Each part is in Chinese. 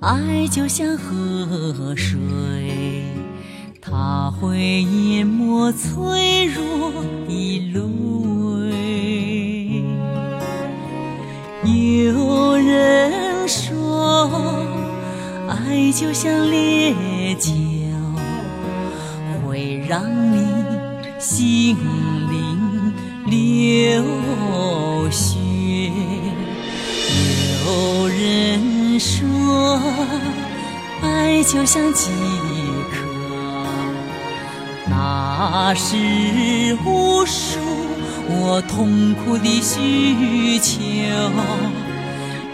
爱就像河水，它会淹没脆弱的泪。有人说，爱就像烈酒，会让你心灵流血。说，爱就像饥渴，那是无数我痛苦的需求。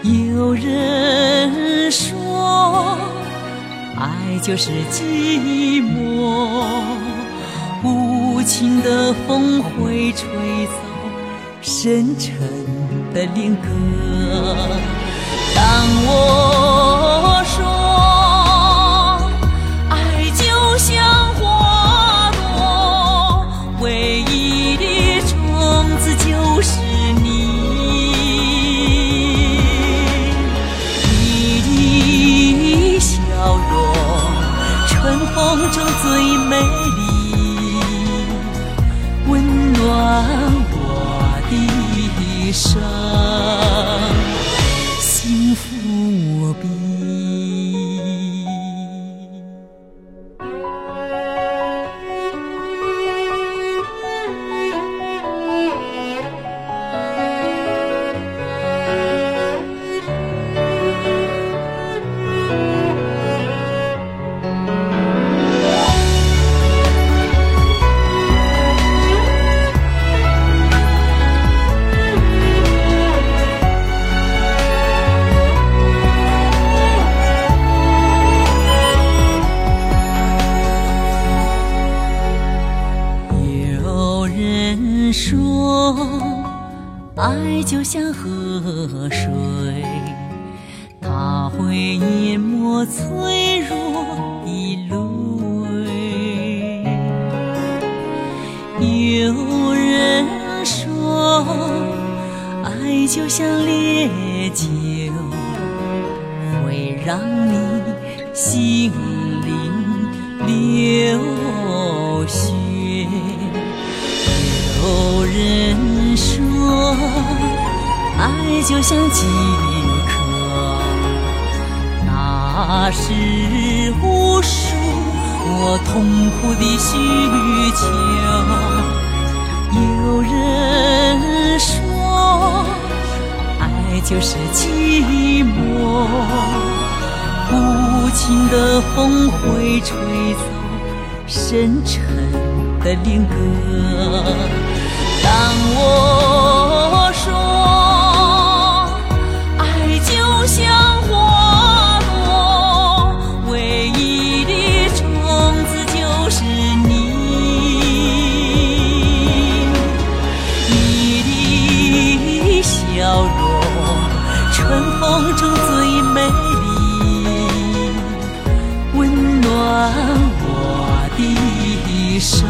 有人说，爱就是寂寞，无情的风会吹走深沉的恋歌。当我说爱就像花朵唯一的种子就是你你的笑容春风中最美丽温暖我的一生无比。爱就像河水，它会淹没脆弱的泪。有人说，爱就像烈酒，会让你心爱就像饥渴，那是无数我痛苦的需求。有人说，爱就是寂寞，无情的风会吹走深沉的恋歌。当我梦中最美丽，温暖我的生。